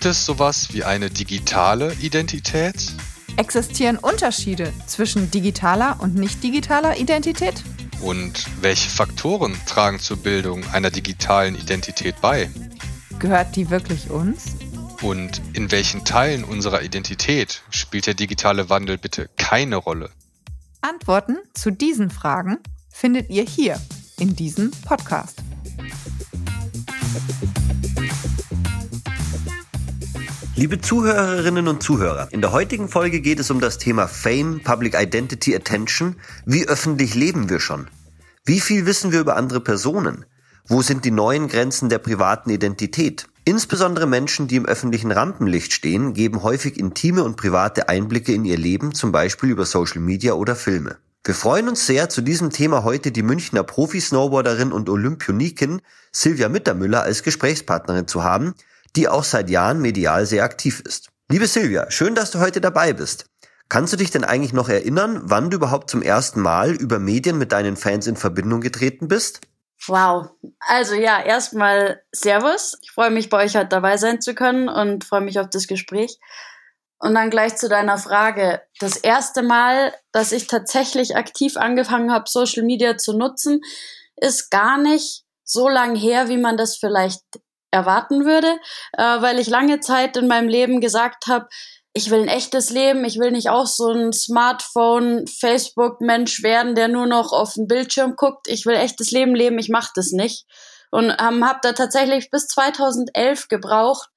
Gibt es sowas wie eine digitale Identität? Existieren Unterschiede zwischen digitaler und nicht digitaler Identität? Und welche Faktoren tragen zur Bildung einer digitalen Identität bei? Gehört die wirklich uns? Und in welchen Teilen unserer Identität spielt der digitale Wandel bitte keine Rolle? Antworten zu diesen Fragen findet ihr hier in diesem Podcast. Liebe Zuhörerinnen und Zuhörer, in der heutigen Folge geht es um das Thema Fame, Public Identity, Attention. Wie öffentlich leben wir schon? Wie viel wissen wir über andere Personen? Wo sind die neuen Grenzen der privaten Identität? Insbesondere Menschen, die im öffentlichen Rampenlicht stehen, geben häufig intime und private Einblicke in ihr Leben, zum Beispiel über Social Media oder Filme. Wir freuen uns sehr, zu diesem Thema heute die Münchner Profi-Snowboarderin und Olympionikin Silvia Mittermüller als Gesprächspartnerin zu haben, die auch seit Jahren medial sehr aktiv ist. Liebe Silvia, schön, dass du heute dabei bist. Kannst du dich denn eigentlich noch erinnern, wann du überhaupt zum ersten Mal über Medien mit deinen Fans in Verbindung getreten bist? Wow. Also ja, erstmal Servus. Ich freue mich, bei euch heute dabei sein zu können und freue mich auf das Gespräch. Und dann gleich zu deiner Frage. Das erste Mal, dass ich tatsächlich aktiv angefangen habe, Social Media zu nutzen, ist gar nicht so lang her, wie man das vielleicht erwarten würde, äh, weil ich lange Zeit in meinem Leben gesagt habe, ich will ein echtes Leben, ich will nicht auch so ein Smartphone, Facebook-Mensch werden, der nur noch auf den Bildschirm guckt. Ich will echtes Leben leben, ich mache das nicht. Und ähm, habe da tatsächlich bis 2011 gebraucht,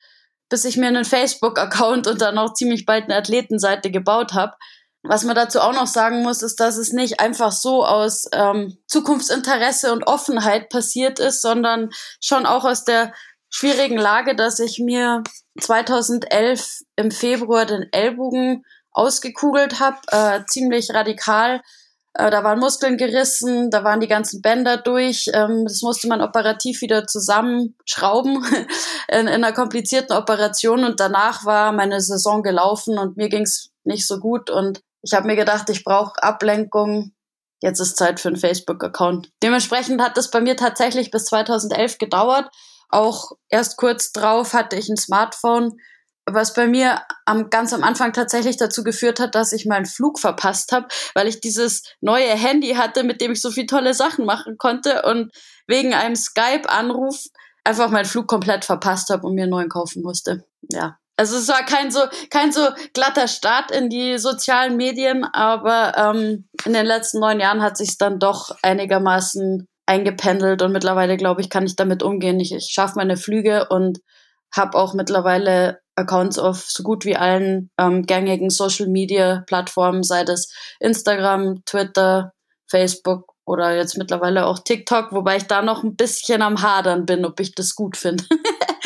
bis ich mir einen Facebook-Account und dann auch ziemlich bald eine Athletenseite gebaut habe. Was man dazu auch noch sagen muss, ist, dass es nicht einfach so aus ähm, Zukunftsinteresse und Offenheit passiert ist, sondern schon auch aus der schwierigen Lage, dass ich mir 2011 im Februar den Ellbogen ausgekugelt habe, äh, ziemlich radikal. Äh, da waren Muskeln gerissen, da waren die ganzen Bänder durch. Ähm, das musste man operativ wieder zusammenschrauben in, in einer komplizierten Operation. Und danach war meine Saison gelaufen und mir ging's nicht so gut. Und ich habe mir gedacht, ich brauche Ablenkung. Jetzt ist Zeit für einen Facebook-Account. Dementsprechend hat es bei mir tatsächlich bis 2011 gedauert auch erst kurz drauf hatte ich ein Smartphone, was bei mir am, ganz am Anfang tatsächlich dazu geführt hat, dass ich meinen Flug verpasst habe, weil ich dieses neue Handy hatte, mit dem ich so viele tolle Sachen machen konnte und wegen einem Skype-Anruf einfach meinen Flug komplett verpasst habe und mir einen neuen kaufen musste. Ja. Also es war kein so, kein so glatter Start in die sozialen Medien, aber ähm, in den letzten neun Jahren hat sich dann doch einigermaßen eingependelt und mittlerweile glaube ich, kann ich damit umgehen. Ich, ich schaffe meine Flüge und habe auch mittlerweile Accounts auf so gut wie allen ähm, gängigen Social Media Plattformen, sei das Instagram, Twitter, Facebook oder jetzt mittlerweile auch TikTok, wobei ich da noch ein bisschen am Hadern bin, ob ich das gut finde.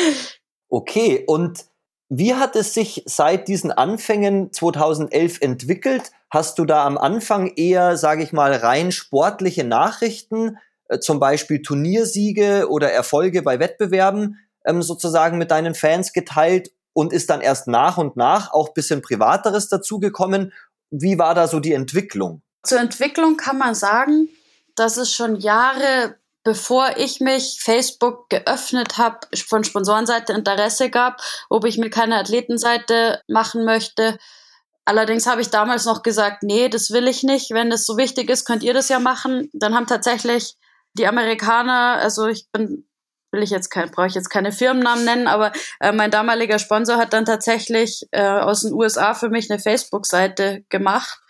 okay, und wie hat es sich seit diesen Anfängen 2011 entwickelt? Hast du da am Anfang eher, sage ich mal, rein sportliche Nachrichten äh, zum Beispiel Turniersiege oder Erfolge bei Wettbewerben ähm, sozusagen mit deinen Fans geteilt und ist dann erst nach und nach auch bisschen Privateres dazugekommen. Wie war da so die Entwicklung? Zur Entwicklung kann man sagen, dass es schon Jahre bevor ich mich Facebook geöffnet habe, von Sponsorenseite Interesse gab, ob ich mir keine Athletenseite machen möchte. Allerdings habe ich damals noch gesagt, nee, das will ich nicht. Wenn das so wichtig ist, könnt ihr das ja machen. Dann haben tatsächlich die Amerikaner, also ich bin will ich jetzt kein, brauche ich jetzt keine Firmennamen nennen, aber äh, mein damaliger Sponsor hat dann tatsächlich äh, aus den USA für mich eine Facebook-Seite gemacht,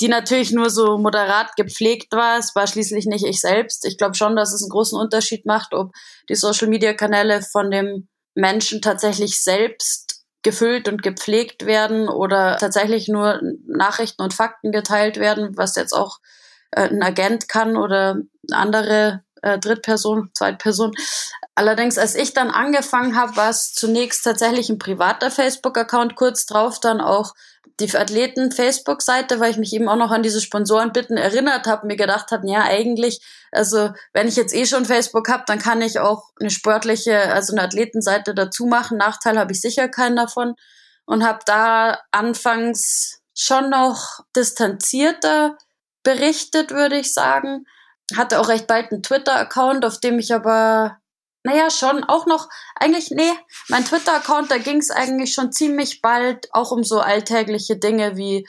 die natürlich nur so moderat gepflegt war. Es war schließlich nicht ich selbst. Ich glaube schon, dass es einen großen Unterschied macht, ob die Social-Media-Kanäle von dem Menschen tatsächlich selbst gefüllt und gepflegt werden oder tatsächlich nur Nachrichten und Fakten geteilt werden, was jetzt auch ein Agent kann oder andere äh, Drittperson, Zweitperson. Allerdings, als ich dann angefangen habe, war es zunächst tatsächlich ein privater Facebook-Account, kurz drauf dann auch die Athleten-Facebook-Seite, weil ich mich eben auch noch an diese Sponsorenbitten erinnert habe, mir gedacht habe, ja, eigentlich, also wenn ich jetzt eh schon Facebook habe, dann kann ich auch eine sportliche, also eine Athletenseite dazu machen. Nachteil habe ich sicher keinen davon und habe da anfangs schon noch distanzierter berichtet, würde ich sagen. Hatte auch recht bald einen Twitter-Account, auf dem ich aber naja, schon auch noch, eigentlich, nee, mein Twitter-Account, da ging es eigentlich schon ziemlich bald auch um so alltägliche Dinge wie,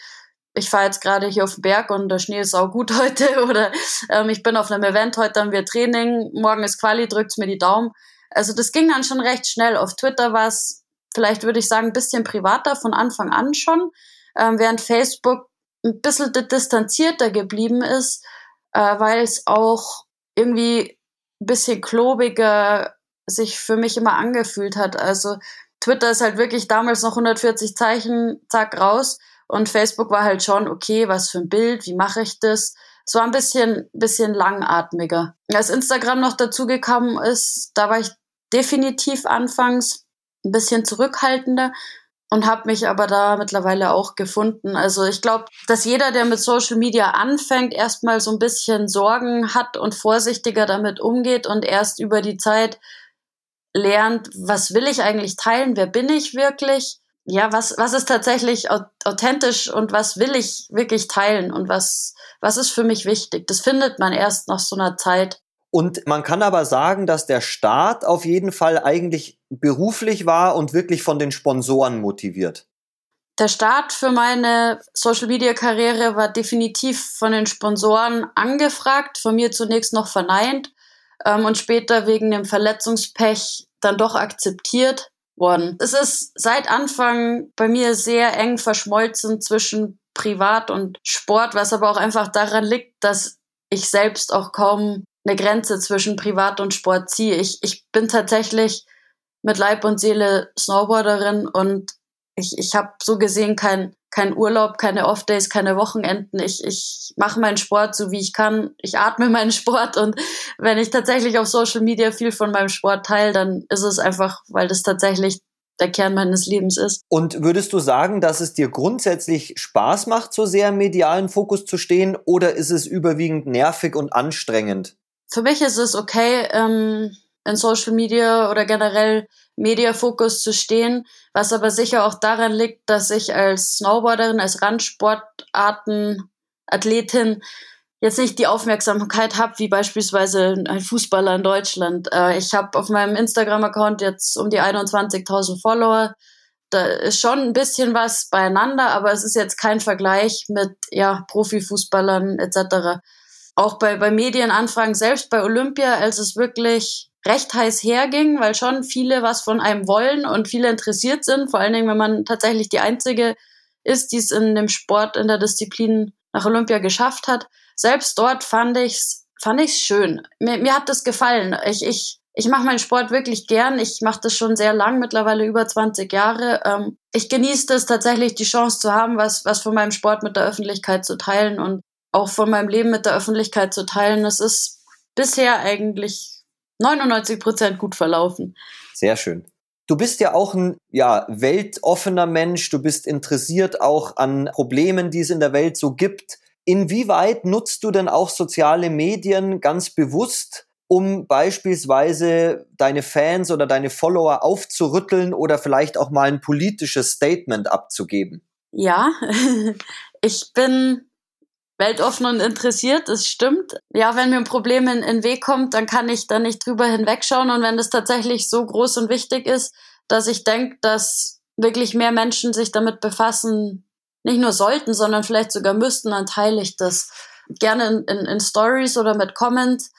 ich fahre jetzt gerade hier auf den Berg und der Schnee ist auch gut heute oder ähm, ich bin auf einem Event, heute haben wir Training, morgen ist Quali, drückt's mir die Daumen. Also das ging dann schon recht schnell. Auf Twitter war es, vielleicht würde ich sagen, ein bisschen privater von Anfang an schon, ähm, während Facebook ein bisschen distanzierter geblieben ist, äh, weil es auch irgendwie ein bisschen klobiger sich für mich immer angefühlt hat. Also Twitter ist halt wirklich damals noch 140 Zeichen, zack, raus. Und Facebook war halt schon, okay, was für ein Bild, wie mache ich das? Es war ein bisschen, bisschen langatmiger. Als Instagram noch dazugekommen ist, da war ich definitiv anfangs ein bisschen zurückhaltender und habe mich aber da mittlerweile auch gefunden. Also ich glaube, dass jeder, der mit Social Media anfängt, erstmal so ein bisschen Sorgen hat und vorsichtiger damit umgeht und erst über die Zeit lernt, was will ich eigentlich teilen, wer bin ich wirklich, ja, was, was ist tatsächlich authentisch und was will ich wirklich teilen und was, was ist für mich wichtig. Das findet man erst nach so einer Zeit. Und man kann aber sagen, dass der Start auf jeden Fall eigentlich beruflich war und wirklich von den Sponsoren motiviert. Der Start für meine Social-Media-Karriere war definitiv von den Sponsoren angefragt, von mir zunächst noch verneint ähm, und später wegen dem Verletzungspech dann doch akzeptiert worden. Es ist seit Anfang bei mir sehr eng verschmolzen zwischen Privat und Sport, was aber auch einfach daran liegt, dass ich selbst auch kaum eine Grenze zwischen Privat und Sport ziehe. Ich, ich bin tatsächlich mit Leib und Seele Snowboarderin und ich, ich habe so gesehen kein, kein Urlaub, keine Off-Days, keine Wochenenden. Ich, ich mache meinen Sport so, wie ich kann. Ich atme meinen Sport und wenn ich tatsächlich auf Social Media viel von meinem Sport teile, dann ist es einfach, weil das tatsächlich der Kern meines Lebens ist. Und würdest du sagen, dass es dir grundsätzlich Spaß macht, so sehr im medialen Fokus zu stehen, oder ist es überwiegend nervig und anstrengend? Für mich ist es okay, ähm, in Social Media oder generell Mediafokus zu stehen, was aber sicher auch daran liegt, dass ich als Snowboarderin, als Randsportarten, Athletin jetzt nicht die Aufmerksamkeit habe, wie beispielsweise ein Fußballer in Deutschland. Äh, ich habe auf meinem Instagram-Account jetzt um die 21.000 Follower. Da ist schon ein bisschen was beieinander, aber es ist jetzt kein Vergleich mit ja, Profifußballern etc. Auch bei, bei Medienanfragen, selbst bei Olympia, als es wirklich recht heiß herging, weil schon viele was von einem wollen und viele interessiert sind, vor allen Dingen, wenn man tatsächlich die Einzige ist, die es in dem Sport, in der Disziplin nach Olympia geschafft hat. Selbst dort fand ich's, fand ich's schön. Mir, mir hat das gefallen. Ich, ich, ich mache meinen Sport wirklich gern. Ich mache das schon sehr lang, mittlerweile über 20 Jahre. Ähm, ich genieße es tatsächlich, die Chance zu haben, was, was von meinem Sport mit der Öffentlichkeit zu teilen und auch von meinem Leben mit der Öffentlichkeit zu teilen. Das ist bisher eigentlich 99 Prozent gut verlaufen. Sehr schön. Du bist ja auch ein ja, weltoffener Mensch, du bist interessiert auch an Problemen, die es in der Welt so gibt. Inwieweit nutzt du denn auch soziale Medien ganz bewusst, um beispielsweise deine Fans oder deine Follower aufzurütteln oder vielleicht auch mal ein politisches Statement abzugeben? Ja, ich bin weltoffen und interessiert, das stimmt. Ja, wenn mir ein Problem in, den Weg kommt, dann kann ich da nicht drüber hinwegschauen. Und wenn es tatsächlich so groß und wichtig ist, dass ich denke, dass wirklich mehr Menschen sich damit befassen, nicht nur sollten, sondern vielleicht sogar müssten, dann teile ich das gerne in, in, in Stories oder mit Comments.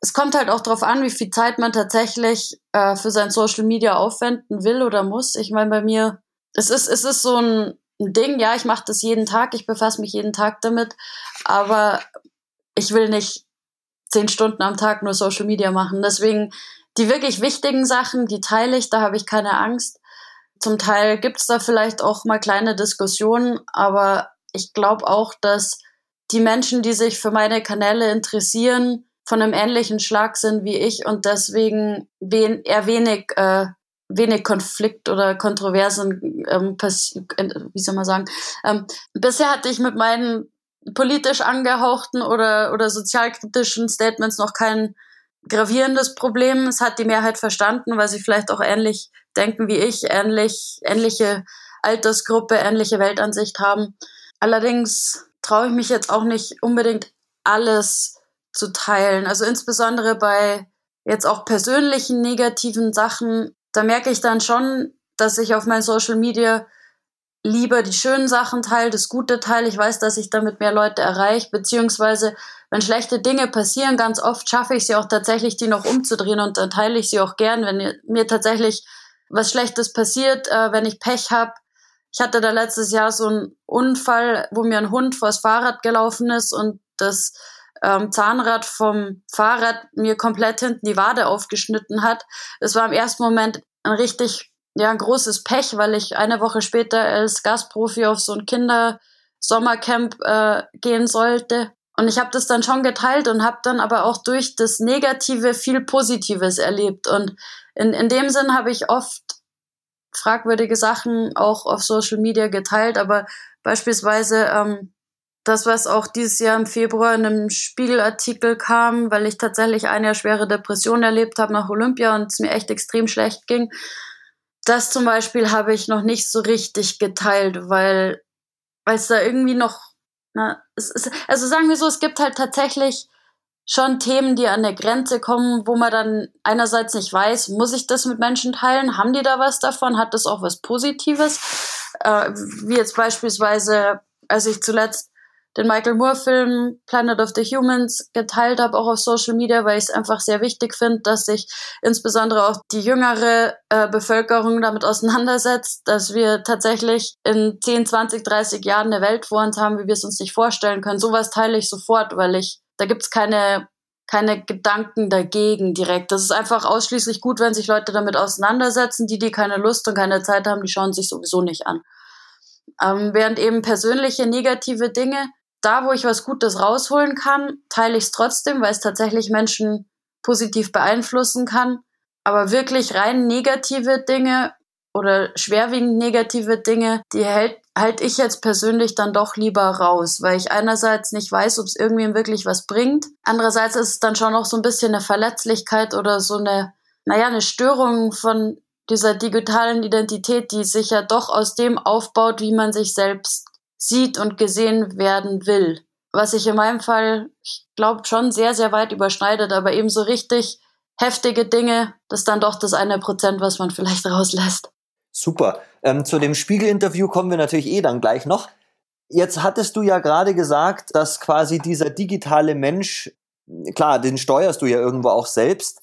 Es kommt halt auch darauf an, wie viel Zeit man tatsächlich äh, für sein Social Media aufwenden will oder muss. Ich meine, bei mir, es ist, es ist so ein ein Ding. Ja, ich mache das jeden Tag, ich befasse mich jeden Tag damit, aber ich will nicht zehn Stunden am Tag nur Social Media machen. Deswegen die wirklich wichtigen Sachen, die teile ich, da habe ich keine Angst. Zum Teil gibt's da vielleicht auch mal kleine Diskussionen, aber ich glaube auch, dass die Menschen, die sich für meine Kanäle interessieren, von einem ähnlichen Schlag sind wie ich und deswegen wen eher wenig äh, wenig Konflikt oder Kontroversen, ähm, wie soll man sagen. Ähm, bisher hatte ich mit meinen politisch angehauchten oder, oder sozialkritischen Statements noch kein gravierendes Problem. Es hat die Mehrheit verstanden, weil sie vielleicht auch ähnlich denken wie ich, ähnlich, ähnliche Altersgruppe, ähnliche Weltansicht haben. Allerdings traue ich mich jetzt auch nicht unbedingt alles zu teilen. Also insbesondere bei jetzt auch persönlichen negativen Sachen, da merke ich dann schon, dass ich auf meinen Social Media lieber die schönen Sachen teile, das gute teile. Ich weiß, dass ich damit mehr Leute erreiche, beziehungsweise wenn schlechte Dinge passieren, ganz oft schaffe ich sie auch tatsächlich, die noch umzudrehen und dann teile ich sie auch gern, wenn mir tatsächlich was Schlechtes passiert, äh, wenn ich Pech habe. Ich hatte da letztes Jahr so einen Unfall, wo mir ein Hund vors Fahrrad gelaufen ist und das ähm, Zahnrad vom Fahrrad mir komplett hinten die Wade aufgeschnitten hat. Es war im ersten Moment ein richtig, ja, ein großes Pech, weil ich eine Woche später als Gastprofi auf so ein Kinder-Sommercamp äh, gehen sollte. Und ich habe das dann schon geteilt und habe dann aber auch durch das Negative viel Positives erlebt. Und in, in dem Sinn habe ich oft fragwürdige Sachen auch auf Social Media geteilt, aber beispielsweise ähm, das, was auch dieses Jahr im Februar in einem Spiegelartikel kam, weil ich tatsächlich eine schwere Depression erlebt habe nach Olympia und es mir echt extrem schlecht ging. Das zum Beispiel habe ich noch nicht so richtig geteilt, weil weil es da irgendwie noch, na, es ist, also sagen wir so, es gibt halt tatsächlich schon Themen, die an der Grenze kommen, wo man dann einerseits nicht weiß, muss ich das mit Menschen teilen? Haben die da was davon? Hat das auch was Positives? Äh, wie jetzt beispielsweise, als ich zuletzt den Michael Moore-Film Planet of the Humans geteilt habe, auch auf Social Media, weil ich es einfach sehr wichtig finde, dass sich insbesondere auch die jüngere äh, Bevölkerung damit auseinandersetzt, dass wir tatsächlich in 10, 20, 30 Jahren eine Welt vor uns haben, wie wir es uns nicht vorstellen können. Sowas teile ich sofort, weil ich, da gibt's keine keine Gedanken dagegen direkt. Das ist einfach ausschließlich gut, wenn sich Leute damit auseinandersetzen. Die, die keine Lust und keine Zeit haben, die schauen sich sowieso nicht an. Ähm, während eben persönliche negative Dinge da, wo ich was Gutes rausholen kann, teile ich es trotzdem, weil es tatsächlich Menschen positiv beeinflussen kann. Aber wirklich rein negative Dinge oder schwerwiegend negative Dinge, die hält, halt ich jetzt persönlich dann doch lieber raus, weil ich einerseits nicht weiß, ob es irgendwem wirklich was bringt. Andererseits ist es dann schon noch so ein bisschen eine Verletzlichkeit oder so eine, naja, eine Störung von dieser digitalen Identität, die sich ja doch aus dem aufbaut, wie man sich selbst sieht und gesehen werden will. Was sich in meinem Fall, ich glaube, schon sehr, sehr weit überschneidet, aber eben so richtig heftige Dinge, das dann doch das eine Prozent, was man vielleicht rauslässt. Super. Ähm, zu dem Spiegel-Interview kommen wir natürlich eh dann gleich noch. Jetzt hattest du ja gerade gesagt, dass quasi dieser digitale Mensch, klar, den steuerst du ja irgendwo auch selbst.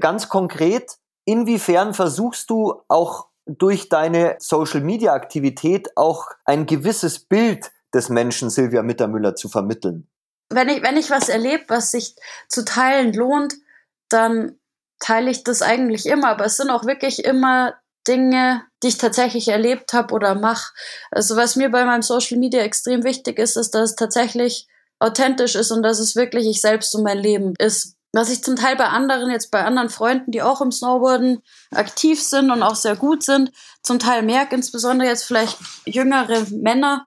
Ganz konkret, inwiefern versuchst du auch durch deine Social-Media-Aktivität auch ein gewisses Bild des Menschen Silvia Mittermüller zu vermitteln? Wenn ich, wenn ich was erlebe, was sich zu teilen lohnt, dann teile ich das eigentlich immer. Aber es sind auch wirklich immer Dinge, die ich tatsächlich erlebt habe oder mache. Also was mir bei meinem Social Media extrem wichtig ist, ist, dass es tatsächlich authentisch ist und dass es wirklich ich selbst und mein Leben ist was ich zum Teil bei anderen, jetzt bei anderen Freunden, die auch im Snowboarden aktiv sind und auch sehr gut sind, zum Teil merke, insbesondere jetzt vielleicht jüngere Männer,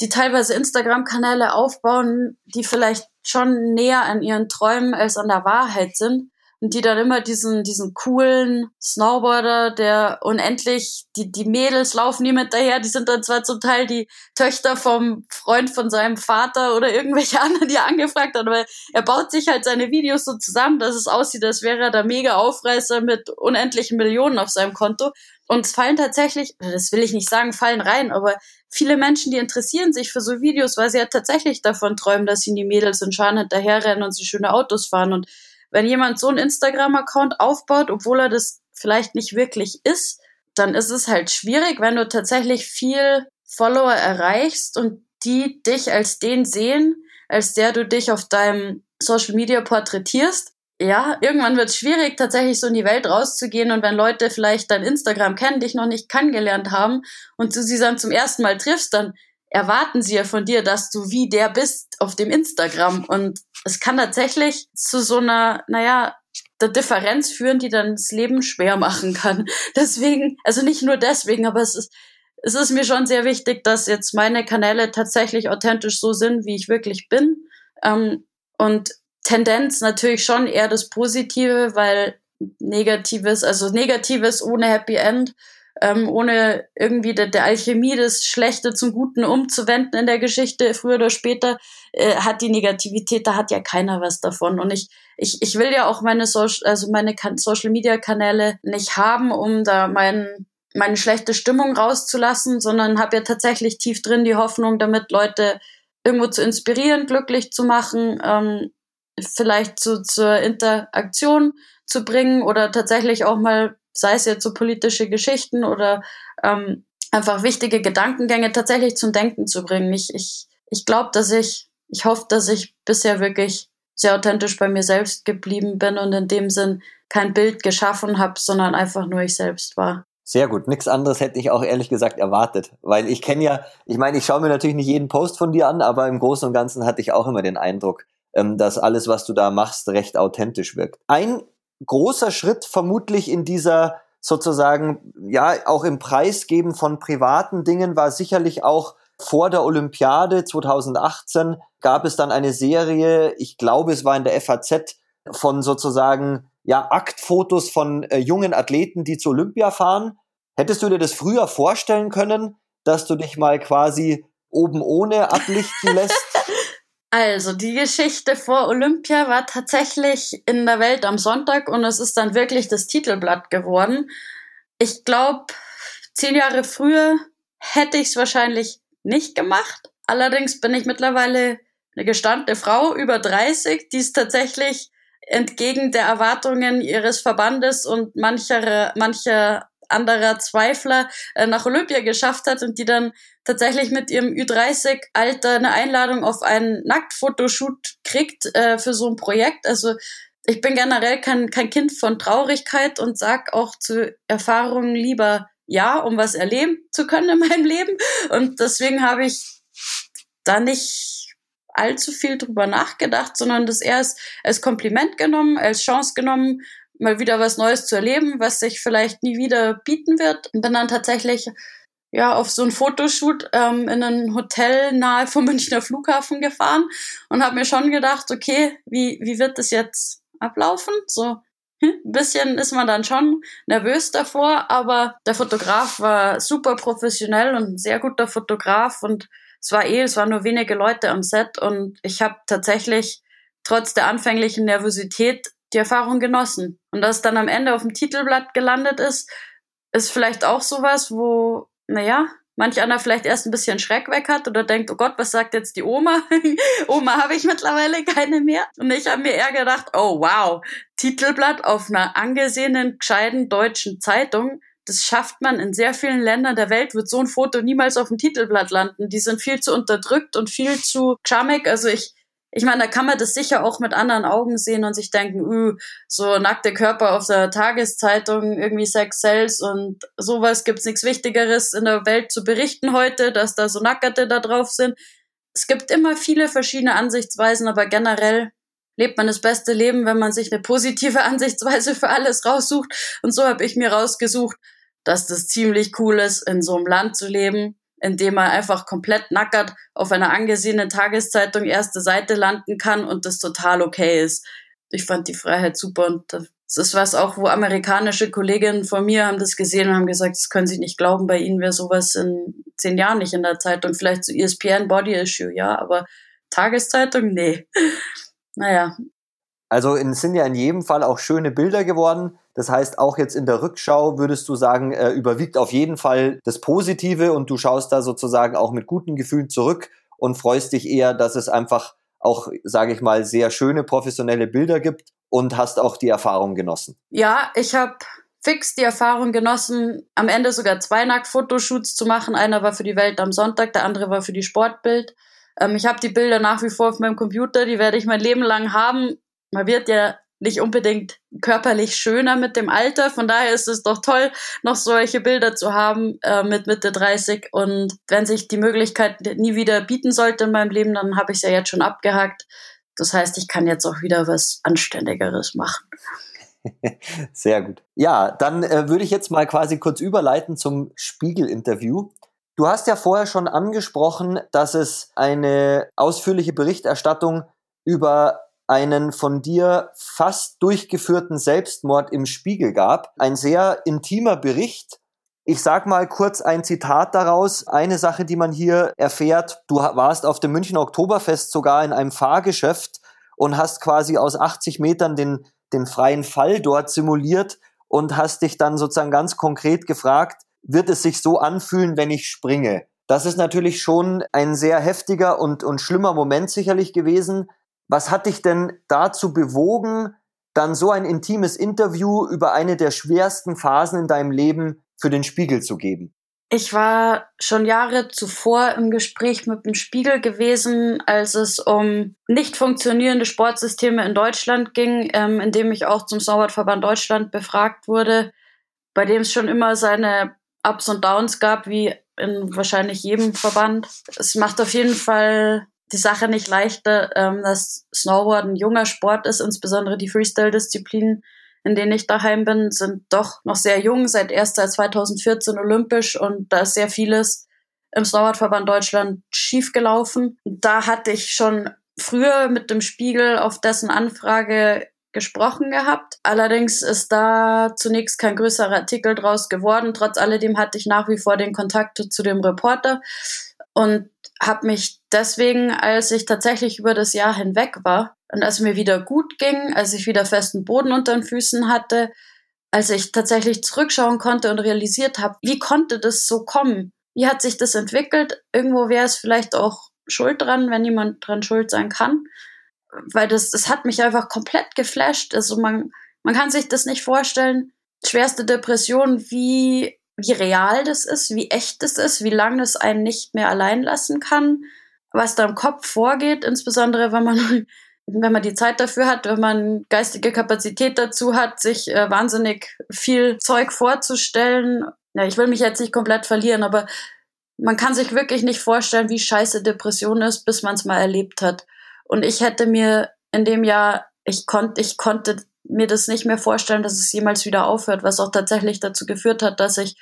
die teilweise Instagram-Kanäle aufbauen, die vielleicht schon näher an ihren Träumen als an der Wahrheit sind und die dann immer diesen, diesen coolen Snowboarder, der unendlich, die, die Mädels laufen ihm hinterher, die sind dann zwar zum Teil die Töchter vom Freund von seinem Vater oder irgendwelche anderen, die er angefragt hat, aber er baut sich halt seine Videos so zusammen, dass es aussieht, als wäre er der mega Aufreißer mit unendlichen Millionen auf seinem Konto. Und es fallen tatsächlich, das will ich nicht sagen, fallen rein, aber viele Menschen, die interessieren sich für so Videos, weil sie ja tatsächlich davon träumen, dass ihnen die Mädels in Scharen hinterherrennen und sie schöne Autos fahren und wenn jemand so einen Instagram-Account aufbaut, obwohl er das vielleicht nicht wirklich ist, dann ist es halt schwierig, wenn du tatsächlich viel Follower erreichst und die dich als den sehen, als der du dich auf deinem Social Media porträtierst. Ja, irgendwann wird es schwierig, tatsächlich so in die Welt rauszugehen und wenn Leute vielleicht dein Instagram kennen, dich noch nicht kennengelernt haben und du sie dann zum ersten Mal triffst, dann erwarten sie ja von dir, dass du wie der bist auf dem Instagram. Und es kann tatsächlich zu so einer, naja, der Differenz führen, die dann das Leben schwer machen kann. Deswegen, also nicht nur deswegen, aber es ist, es ist mir schon sehr wichtig, dass jetzt meine Kanäle tatsächlich authentisch so sind, wie ich wirklich bin. Ähm, und Tendenz natürlich schon eher das Positive, weil Negatives, also Negatives ohne Happy End ähm, ohne irgendwie der, der Alchemie das Schlechte zum Guten umzuwenden in der Geschichte, früher oder später, äh, hat die Negativität, da hat ja keiner was davon. Und ich, ich, ich will ja auch meine, Social, also meine Social Media Kanäle nicht haben, um da meinen meine schlechte Stimmung rauszulassen, sondern habe ja tatsächlich tief drin die Hoffnung, damit Leute irgendwo zu inspirieren, glücklich zu machen, ähm, vielleicht zu, zur Interaktion zu bringen oder tatsächlich auch mal, sei es jetzt so politische Geschichten oder ähm, einfach wichtige Gedankengänge tatsächlich zum Denken zu bringen. Ich, ich, ich glaube, dass ich, ich hoffe, dass ich bisher wirklich sehr authentisch bei mir selbst geblieben bin und in dem Sinn kein Bild geschaffen habe, sondern einfach nur ich selbst war. Sehr gut. Nichts anderes hätte ich auch ehrlich gesagt erwartet. Weil ich kenne ja, ich meine, ich schaue mir natürlich nicht jeden Post von dir an, aber im Großen und Ganzen hatte ich auch immer den Eindruck, ähm, dass alles, was du da machst, recht authentisch wirkt. Ein großer Schritt vermutlich in dieser sozusagen, ja, auch im Preisgeben von privaten Dingen war sicherlich auch vor der Olympiade 2018 gab es dann eine Serie, ich glaube, es war in der FAZ, von sozusagen ja, Aktfotos von äh, jungen Athleten, die zu Olympia fahren. Hättest du dir das früher vorstellen können, dass du dich mal quasi oben ohne ablichten lässt? Also, die Geschichte vor Olympia war tatsächlich in der Welt am Sonntag und es ist dann wirklich das Titelblatt geworden. Ich glaube, zehn Jahre früher hätte ich es wahrscheinlich nicht gemacht. Allerdings bin ich mittlerweile eine gestandene Frau über 30, die es tatsächlich entgegen der Erwartungen ihres Verbandes und mancher, mancher anderer Zweifler äh, nach Olympia geschafft hat und die dann tatsächlich mit ihrem Ü30-Alter eine Einladung auf einen Nacktfotoshoot kriegt äh, für so ein Projekt. Also ich bin generell kein, kein Kind von Traurigkeit und sag auch zu Erfahrungen lieber ja, um was erleben zu können in meinem Leben. Und deswegen habe ich da nicht allzu viel drüber nachgedacht, sondern das als, als Kompliment genommen, als Chance genommen, mal wieder was Neues zu erleben, was sich vielleicht nie wieder bieten wird. Und bin dann tatsächlich ja auf so ein Fotoshoot ähm, in ein Hotel nahe vom Münchner Flughafen gefahren und habe mir schon gedacht, okay, wie, wie wird das jetzt ablaufen? So hm, ein bisschen ist man dann schon nervös davor, aber der Fotograf war super professionell und ein sehr guter Fotograf und es war eh, es waren nur wenige Leute am Set und ich habe tatsächlich trotz der anfänglichen Nervosität die Erfahrung genossen. Und dass dann am Ende auf dem Titelblatt gelandet ist, ist vielleicht auch sowas, wo, naja, manch einer vielleicht erst ein bisschen Schreck weg hat oder denkt, oh Gott, was sagt jetzt die Oma? Oma habe ich mittlerweile keine mehr. Und ich habe mir eher gedacht, oh wow, Titelblatt auf einer angesehenen, gescheiten deutschen Zeitung das schafft man in sehr vielen Ländern der Welt, wird so ein Foto niemals auf dem Titelblatt landen. Die sind viel zu unterdrückt und viel zu charmig. Also ich, ich meine, da kann man das sicher auch mit anderen Augen sehen und sich denken, uh, so nackte Körper auf der Tageszeitung, irgendwie Sex Sales und sowas gibt's nichts Wichtigeres in der Welt zu berichten heute, dass da so Nackerte da drauf sind. Es gibt immer viele verschiedene Ansichtsweisen, aber generell lebt man das beste Leben, wenn man sich eine positive Ansichtsweise für alles raussucht. Und so habe ich mir rausgesucht, dass das ziemlich cool ist, in so einem Land zu leben, in dem man einfach komplett nackert auf einer angesehenen Tageszeitung erste Seite landen kann und das total okay ist. Ich fand die Freiheit super und das ist was auch, wo amerikanische Kolleginnen von mir haben das gesehen und haben gesagt, das können sie nicht glauben, bei ihnen wäre sowas in zehn Jahren nicht in der Zeitung. Vielleicht so ESPN Body Issue, ja, aber Tageszeitung, nee. Naja. Also es sind ja in jedem Fall auch schöne Bilder geworden. Das heißt, auch jetzt in der Rückschau würdest du sagen, äh, überwiegt auf jeden Fall das Positive und du schaust da sozusagen auch mit guten Gefühlen zurück und freust dich eher, dass es einfach auch, sage ich mal, sehr schöne professionelle Bilder gibt und hast auch die Erfahrung genossen. Ja, ich habe fix die Erfahrung genossen, am Ende sogar zwei Nacktfotoshoots zu machen. Einer war für die Welt am Sonntag, der andere war für die Sportbild. Ähm, ich habe die Bilder nach wie vor auf meinem Computer, die werde ich mein Leben lang haben. Man wird ja nicht unbedingt körperlich schöner mit dem Alter. Von daher ist es doch toll, noch solche Bilder zu haben äh, mit Mitte 30. Und wenn sich die Möglichkeit nie wieder bieten sollte in meinem Leben, dann habe ich es ja jetzt schon abgehakt. Das heißt, ich kann jetzt auch wieder was Anständigeres machen. Sehr gut. Ja, dann äh, würde ich jetzt mal quasi kurz überleiten zum Spiegel-Interview. Du hast ja vorher schon angesprochen, dass es eine ausführliche Berichterstattung über einen von dir fast durchgeführten Selbstmord im Spiegel gab. Ein sehr intimer Bericht. Ich sag mal kurz ein Zitat daraus. Eine Sache, die man hier erfährt, du warst auf dem Münchner Oktoberfest sogar in einem Fahrgeschäft und hast quasi aus 80 Metern den, den freien Fall dort simuliert und hast dich dann sozusagen ganz konkret gefragt, wird es sich so anfühlen, wenn ich springe? Das ist natürlich schon ein sehr heftiger und, und schlimmer Moment sicherlich gewesen. Was hat dich denn dazu bewogen, dann so ein intimes Interview über eine der schwersten Phasen in deinem Leben für den Spiegel zu geben? Ich war schon Jahre zuvor im Gespräch mit dem Spiegel gewesen, als es um nicht funktionierende Sportsysteme in Deutschland ging, ähm, in dem ich auch zum Snowboardverband Deutschland befragt wurde, bei dem es schon immer seine Ups und Downs gab, wie in wahrscheinlich jedem Verband. Es macht auf jeden Fall die Sache nicht leichter, ähm, dass Snowboard ein junger Sport ist, insbesondere die Freestyle-Disziplinen in denen ich daheim bin, sind doch noch sehr jung, seit erst seit 2014 olympisch und da ist sehr vieles im Snowboardverband Deutschland schiefgelaufen. Da hatte ich schon früher mit dem Spiegel auf dessen Anfrage gesprochen gehabt. Allerdings ist da zunächst kein größerer Artikel draus geworden. Trotz alledem hatte ich nach wie vor den Kontakt zu dem Reporter und habe mich deswegen, als ich tatsächlich über das Jahr hinweg war, und als mir wieder gut ging, als ich wieder festen Boden unter den Füßen hatte, als ich tatsächlich zurückschauen konnte und realisiert habe, wie konnte das so kommen? Wie hat sich das entwickelt? Irgendwo wäre es vielleicht auch schuld dran, wenn jemand dran schuld sein kann. Weil das, das hat mich einfach komplett geflasht. Also man, man kann sich das nicht vorstellen. Schwerste Depression, wie, wie real das ist, wie echt das ist, wie lange das einen nicht mehr allein lassen kann, was da im Kopf vorgeht, insbesondere wenn man wenn man die Zeit dafür hat, wenn man geistige Kapazität dazu hat, sich äh, wahnsinnig viel Zeug vorzustellen. Ja, ich will mich jetzt nicht komplett verlieren, aber man kann sich wirklich nicht vorstellen, wie scheiße Depression ist, bis man es mal erlebt hat. Und ich hätte mir in dem Jahr, ich konnte, ich konnte mir das nicht mehr vorstellen, dass es jemals wieder aufhört, was auch tatsächlich dazu geführt hat, dass ich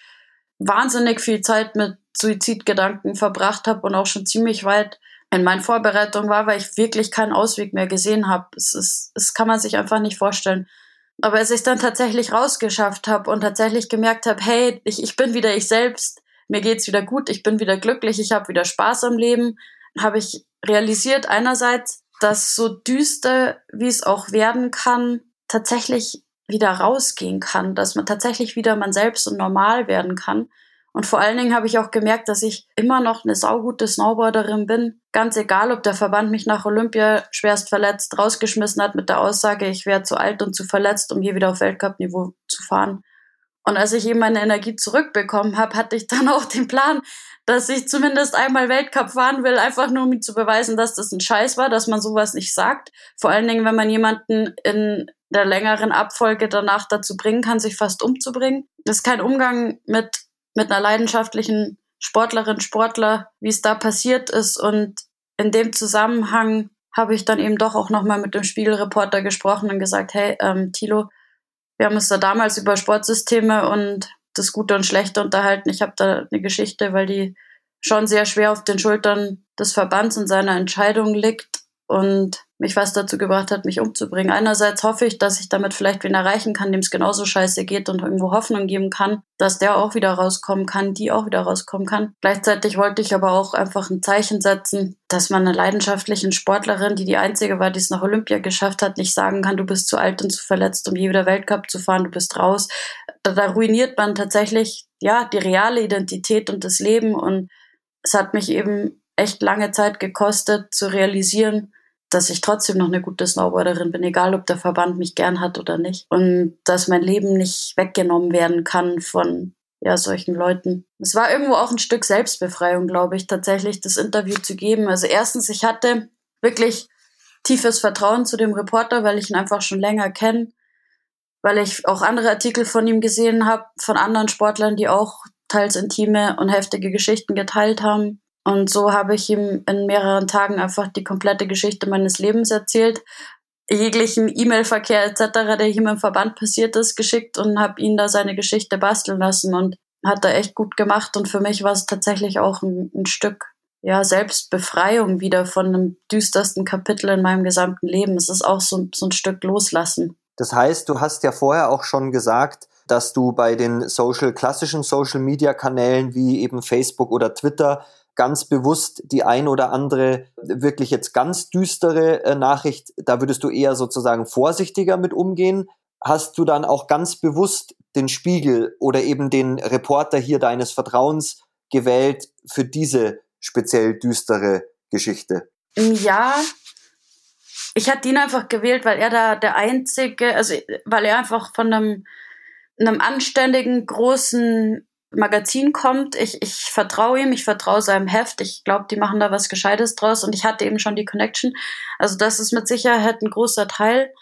wahnsinnig viel Zeit mit Suizidgedanken verbracht habe und auch schon ziemlich weit in meinen Vorbereitungen war, weil ich wirklich keinen Ausweg mehr gesehen habe. Es ist, es kann man sich einfach nicht vorstellen. Aber als ich dann tatsächlich rausgeschafft habe und tatsächlich gemerkt habe, hey, ich, ich bin wieder ich selbst, mir geht's wieder gut, ich bin wieder glücklich, ich habe wieder Spaß am Leben, habe ich realisiert einerseits, dass so düster, wie es auch werden kann, tatsächlich wieder rausgehen kann, dass man tatsächlich wieder man selbst und normal werden kann und vor allen Dingen habe ich auch gemerkt, dass ich immer noch eine saugute Snowboarderin bin. Ganz egal, ob der Verband mich nach Olympia schwerst verletzt rausgeschmissen hat mit der Aussage, ich wäre zu alt und zu verletzt, um je wieder auf Weltcup-Niveau zu fahren. Und als ich eben meine Energie zurückbekommen habe, hatte ich dann auch den Plan, dass ich zumindest einmal Weltcup fahren will, einfach nur um zu beweisen, dass das ein Scheiß war, dass man sowas nicht sagt. Vor allen Dingen, wenn man jemanden in der längeren Abfolge danach dazu bringen kann, sich fast umzubringen. Das ist kein Umgang mit mit einer leidenschaftlichen Sportlerin, Sportler, wie es da passiert ist. Und in dem Zusammenhang habe ich dann eben doch auch nochmal mit dem Spiegelreporter gesprochen und gesagt, hey, ähm, Tilo, wir haben uns da damals über Sportsysteme und das Gute und Schlechte unterhalten. Ich habe da eine Geschichte, weil die schon sehr schwer auf den Schultern des Verbands und seiner Entscheidung liegt und mich was dazu gebracht hat, mich umzubringen. Einerseits hoffe ich, dass ich damit vielleicht wen erreichen kann, dem es genauso scheiße geht und irgendwo Hoffnung geben kann, dass der auch wieder rauskommen kann, die auch wieder rauskommen kann. Gleichzeitig wollte ich aber auch einfach ein Zeichen setzen, dass man einer leidenschaftlichen Sportlerin, die die einzige war, die es nach Olympia geschafft hat, nicht sagen kann, du bist zu alt und zu verletzt, um je wieder Weltcup zu fahren, du bist raus. Da, da ruiniert man tatsächlich, ja, die reale Identität und das Leben und es hat mich eben echt lange Zeit gekostet zu realisieren, dass ich trotzdem noch eine gute Snowboarderin bin, egal ob der Verband mich gern hat oder nicht. Und dass mein Leben nicht weggenommen werden kann von ja, solchen Leuten. Es war irgendwo auch ein Stück Selbstbefreiung, glaube ich, tatsächlich das Interview zu geben. Also erstens, ich hatte wirklich tiefes Vertrauen zu dem Reporter, weil ich ihn einfach schon länger kenne, weil ich auch andere Artikel von ihm gesehen habe, von anderen Sportlern, die auch teils intime und heftige Geschichten geteilt haben. Und so habe ich ihm in mehreren Tagen einfach die komplette Geschichte meines Lebens erzählt, jeglichen E-Mail-Verkehr etc., der ihm im Verband passiert ist, geschickt und habe ihn da seine Geschichte basteln lassen und hat er echt gut gemacht. Und für mich war es tatsächlich auch ein, ein Stück ja, Selbstbefreiung wieder von einem düstersten Kapitel in meinem gesamten Leben. Es ist auch so, so ein Stück Loslassen. Das heißt, du hast ja vorher auch schon gesagt, dass du bei den Social, klassischen Social Media Kanälen wie eben Facebook oder Twitter ganz bewusst die ein oder andere wirklich jetzt ganz düstere äh, Nachricht, da würdest du eher sozusagen vorsichtiger mit umgehen. Hast du dann auch ganz bewusst den Spiegel oder eben den Reporter hier deines Vertrauens gewählt für diese speziell düstere Geschichte? Ja, ich hatte ihn einfach gewählt, weil er da der einzige, also weil er einfach von einem, einem anständigen, großen Magazin kommt. Ich, ich vertraue ihm, ich vertraue seinem Heft. Ich glaube, die machen da was Gescheites draus und ich hatte eben schon die Connection. Also das ist mit Sicherheit ein großer Teil.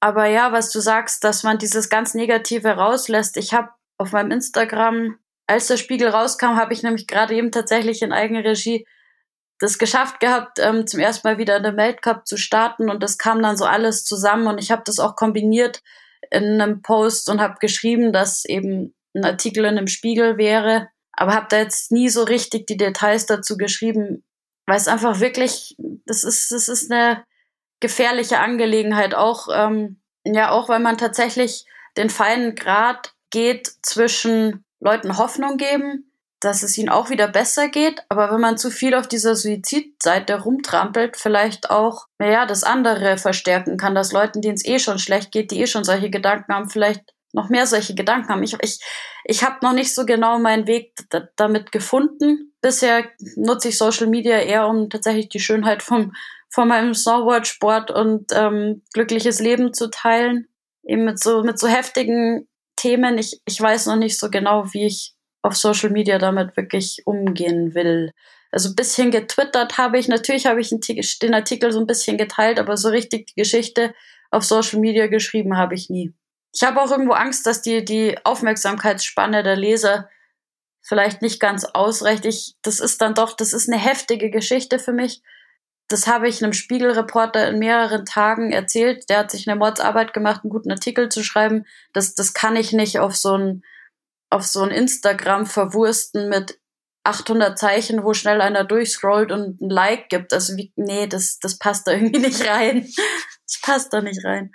Aber ja, was du sagst, dass man dieses ganz Negative rauslässt. Ich habe auf meinem Instagram, als der Spiegel rauskam, habe ich nämlich gerade eben tatsächlich in Eigenregie das geschafft gehabt, ähm, zum ersten Mal wieder eine Weltcup zu starten und das kam dann so alles zusammen und ich habe das auch kombiniert in einem Post und habe geschrieben, dass eben ein Artikel in einem Spiegel wäre, aber habe da jetzt nie so richtig die Details dazu geschrieben, weil es einfach wirklich, das ist, das ist eine gefährliche Angelegenheit, auch, ähm, ja, auch weil man tatsächlich den feinen Grad geht zwischen Leuten Hoffnung geben, dass es ihnen auch wieder besser geht, aber wenn man zu viel auf dieser Suizidseite rumtrampelt, vielleicht auch, naja, das andere verstärken kann, dass Leuten, denen es eh schon schlecht geht, die eh schon solche Gedanken haben, vielleicht noch mehr solche Gedanken haben. Ich, ich, ich habe noch nicht so genau meinen Weg damit gefunden. Bisher nutze ich Social Media eher, um tatsächlich die Schönheit vom, von meinem Snowboard-Sport und ähm, glückliches Leben zu teilen. Eben mit so, mit so heftigen Themen. Ich, ich weiß noch nicht so genau, wie ich auf Social Media damit wirklich umgehen will. Also ein bisschen getwittert habe ich, natürlich habe ich den Artikel so ein bisschen geteilt, aber so richtig die Geschichte auf Social Media geschrieben habe ich nie ich habe auch irgendwo Angst, dass die, die Aufmerksamkeitsspanne der Leser vielleicht nicht ganz ausreicht. Ich, das ist dann doch, das ist eine heftige Geschichte für mich. Das habe ich einem Spiegelreporter in mehreren Tagen erzählt. Der hat sich eine Mordsarbeit gemacht, einen guten Artikel zu schreiben. Das, das kann ich nicht auf so ein, auf so ein Instagram verwursten mit 800 Zeichen, wo schnell einer durchscrollt und ein Like gibt. Also wie, nee, das, das passt da irgendwie nicht rein. Das passt da nicht rein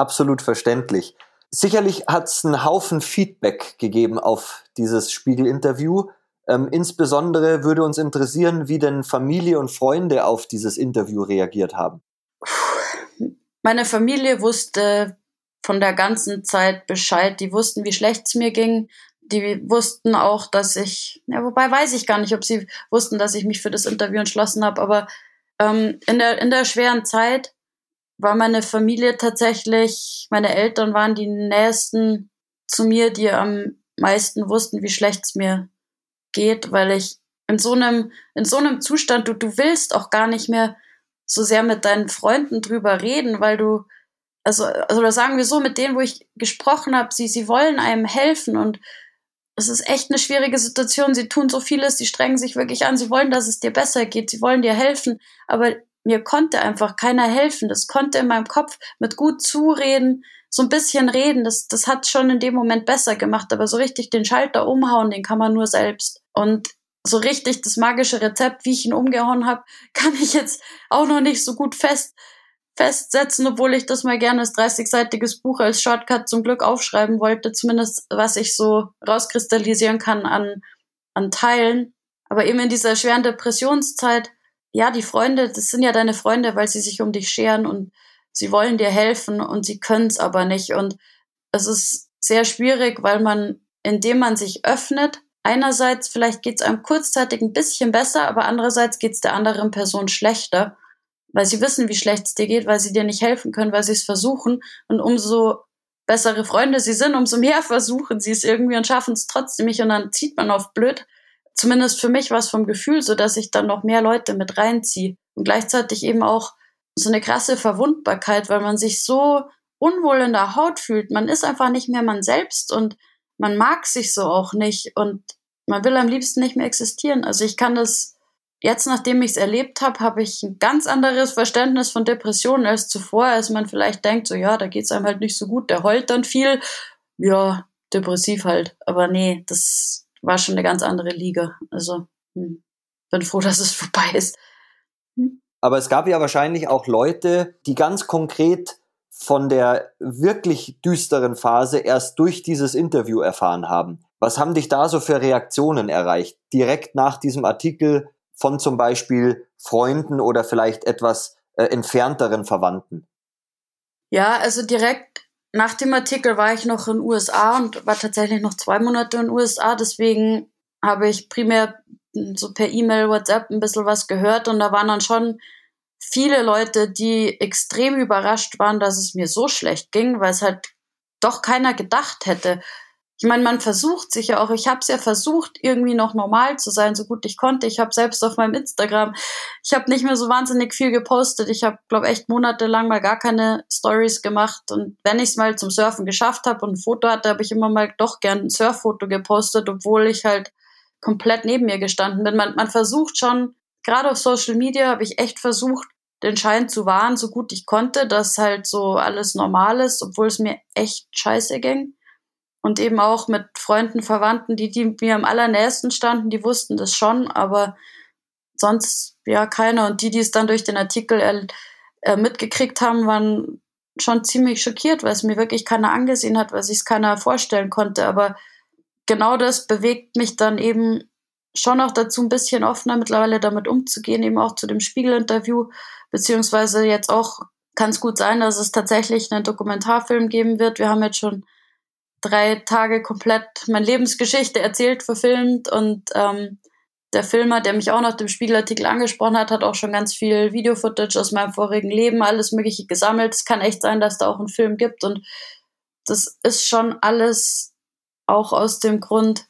absolut verständlich. Sicherlich hat es einen Haufen Feedback gegeben auf dieses Spiegel-Interview. Ähm, insbesondere würde uns interessieren, wie denn Familie und Freunde auf dieses Interview reagiert haben. Meine Familie wusste von der ganzen Zeit Bescheid. Die wussten, wie schlecht es mir ging. Die wussten auch, dass ich, ja, wobei weiß ich gar nicht, ob sie wussten, dass ich mich für das Interview entschlossen habe, aber ähm, in, der, in der schweren Zeit war meine Familie tatsächlich, meine Eltern waren die nächsten zu mir, die am meisten wussten, wie schlecht es mir geht, weil ich in so einem, in so einem Zustand, du, du willst auch gar nicht mehr so sehr mit deinen Freunden drüber reden, weil du, also, also oder sagen wir so, mit denen, wo ich gesprochen habe, sie, sie wollen einem helfen und es ist echt eine schwierige Situation. Sie tun so vieles, sie strengen sich wirklich an, sie wollen, dass es dir besser geht, sie wollen dir helfen, aber mir konnte einfach keiner helfen. Das konnte in meinem Kopf mit gut zureden, so ein bisschen reden, das, das hat schon in dem Moment besser gemacht, aber so richtig den Schalter umhauen, den kann man nur selbst. Und so richtig das magische Rezept, wie ich ihn umgehauen habe, kann ich jetzt auch noch nicht so gut fest, festsetzen, obwohl ich das mal gerne als 30-seitiges Buch als Shortcut zum Glück aufschreiben wollte, zumindest was ich so rauskristallisieren kann an, an Teilen. Aber eben in dieser schweren Depressionszeit ja, die Freunde, das sind ja deine Freunde, weil sie sich um dich scheren und sie wollen dir helfen und sie können es aber nicht. Und es ist sehr schwierig, weil man, indem man sich öffnet, einerseits vielleicht geht es einem kurzzeitig ein bisschen besser, aber andererseits geht es der anderen Person schlechter, weil sie wissen, wie schlecht es dir geht, weil sie dir nicht helfen können, weil sie es versuchen. Und umso bessere Freunde sie sind, umso mehr versuchen sie es irgendwie und schaffen es trotzdem nicht. Und dann zieht man auf blöd zumindest für mich war es vom Gefühl so, dass ich dann noch mehr Leute mit reinziehe und gleichzeitig eben auch so eine krasse Verwundbarkeit, weil man sich so unwohl in der Haut fühlt. Man ist einfach nicht mehr man selbst und man mag sich so auch nicht und man will am liebsten nicht mehr existieren. Also ich kann das jetzt, nachdem ich es erlebt habe, habe ich ein ganz anderes Verständnis von Depressionen als zuvor, als man vielleicht denkt, so ja, da geht es einem halt nicht so gut, der heult dann viel. Ja, depressiv halt. Aber nee, das war schon eine ganz andere Liga. Also hm, bin froh, dass es vorbei ist. Hm. Aber es gab ja wahrscheinlich auch Leute, die ganz konkret von der wirklich düsteren Phase erst durch dieses Interview erfahren haben. Was haben dich da so für Reaktionen erreicht? Direkt nach diesem Artikel von zum Beispiel Freunden oder vielleicht etwas äh, entfernteren Verwandten? Ja, also direkt nach dem Artikel war ich noch in den USA und war tatsächlich noch zwei Monate in den USA. Deswegen habe ich primär so per E-Mail, WhatsApp ein bisschen was gehört und da waren dann schon viele Leute, die extrem überrascht waren, dass es mir so schlecht ging, weil es halt doch keiner gedacht hätte. Ich meine, man versucht sich ja auch, ich habe es ja versucht, irgendwie noch normal zu sein, so gut ich konnte. Ich habe selbst auf meinem Instagram, ich habe nicht mehr so wahnsinnig viel gepostet. Ich habe, glaube echt monatelang mal gar keine Stories gemacht. Und wenn ich es mal zum Surfen geschafft habe und ein Foto hatte, habe ich immer mal doch gern ein Surffoto gepostet, obwohl ich halt komplett neben mir gestanden bin. Man, man versucht schon, gerade auf Social Media habe ich echt versucht, den Schein zu wahren, so gut ich konnte, dass halt so alles normal ist, obwohl es mir echt scheiße ging. Und eben auch mit Freunden, Verwandten, die, die mir am allernächsten standen, die wussten das schon, aber sonst ja keiner. Und die, die es dann durch den Artikel äh, mitgekriegt haben, waren schon ziemlich schockiert, weil es mir wirklich keiner angesehen hat, weil sich es keiner vorstellen konnte. Aber genau das bewegt mich dann eben schon auch dazu, ein bisschen offener mittlerweile damit umzugehen, eben auch zu dem Spiegel-Interview, beziehungsweise jetzt auch kann es gut sein, dass es tatsächlich einen Dokumentarfilm geben wird. Wir haben jetzt schon drei Tage komplett meine Lebensgeschichte erzählt, verfilmt und ähm, der Filmer, der mich auch nach dem Spiegelartikel angesprochen hat, hat auch schon ganz viel Video-Footage aus meinem vorigen Leben, alles Mögliche gesammelt. Es kann echt sein, dass da auch einen Film gibt und das ist schon alles auch aus dem Grund,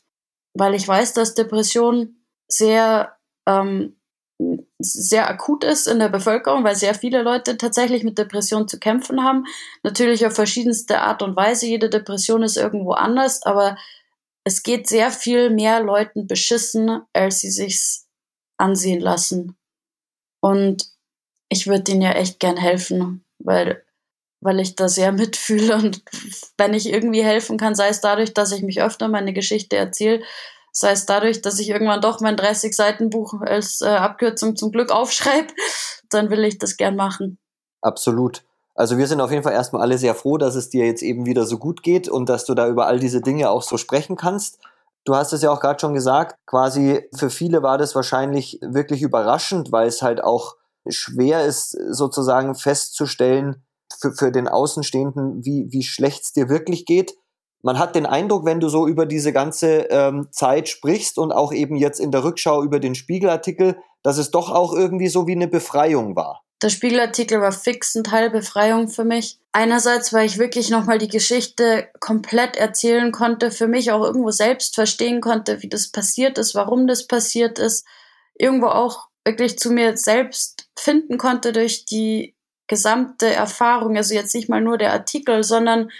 weil ich weiß, dass Depression sehr, ähm, sehr akut ist in der Bevölkerung, weil sehr viele Leute tatsächlich mit Depression zu kämpfen haben. Natürlich auf verschiedenste Art und Weise. Jede Depression ist irgendwo anders, aber es geht sehr viel mehr Leuten beschissen, als sie sich's ansehen lassen. Und ich würde ihnen ja echt gern helfen, weil weil ich da sehr mitfühle und wenn ich irgendwie helfen kann, sei es dadurch, dass ich mich öfter meine Geschichte erzähle, sei es dadurch, dass ich irgendwann doch mein 30 Seiten Buch als äh, Abkürzung zum Glück aufschreibe, dann will ich das gern machen. Absolut. Also wir sind auf jeden Fall erstmal alle sehr froh, dass es dir jetzt eben wieder so gut geht und dass du da über all diese Dinge auch so sprechen kannst. Du hast es ja auch gerade schon gesagt, quasi für viele war das wahrscheinlich wirklich überraschend, weil es halt auch schwer ist, sozusagen festzustellen, für, für den Außenstehenden, wie, wie schlecht es dir wirklich geht. Man hat den Eindruck, wenn du so über diese ganze ähm, Zeit sprichst und auch eben jetzt in der Rückschau über den Spiegelartikel, dass es doch auch irgendwie so wie eine Befreiung war. Der Spiegelartikel war fix ein Teil Befreiung für mich. Einerseits, weil ich wirklich nochmal die Geschichte komplett erzählen konnte, für mich auch irgendwo selbst verstehen konnte, wie das passiert ist, warum das passiert ist. Irgendwo auch wirklich zu mir selbst finden konnte durch die gesamte Erfahrung, also jetzt nicht mal nur der Artikel, sondern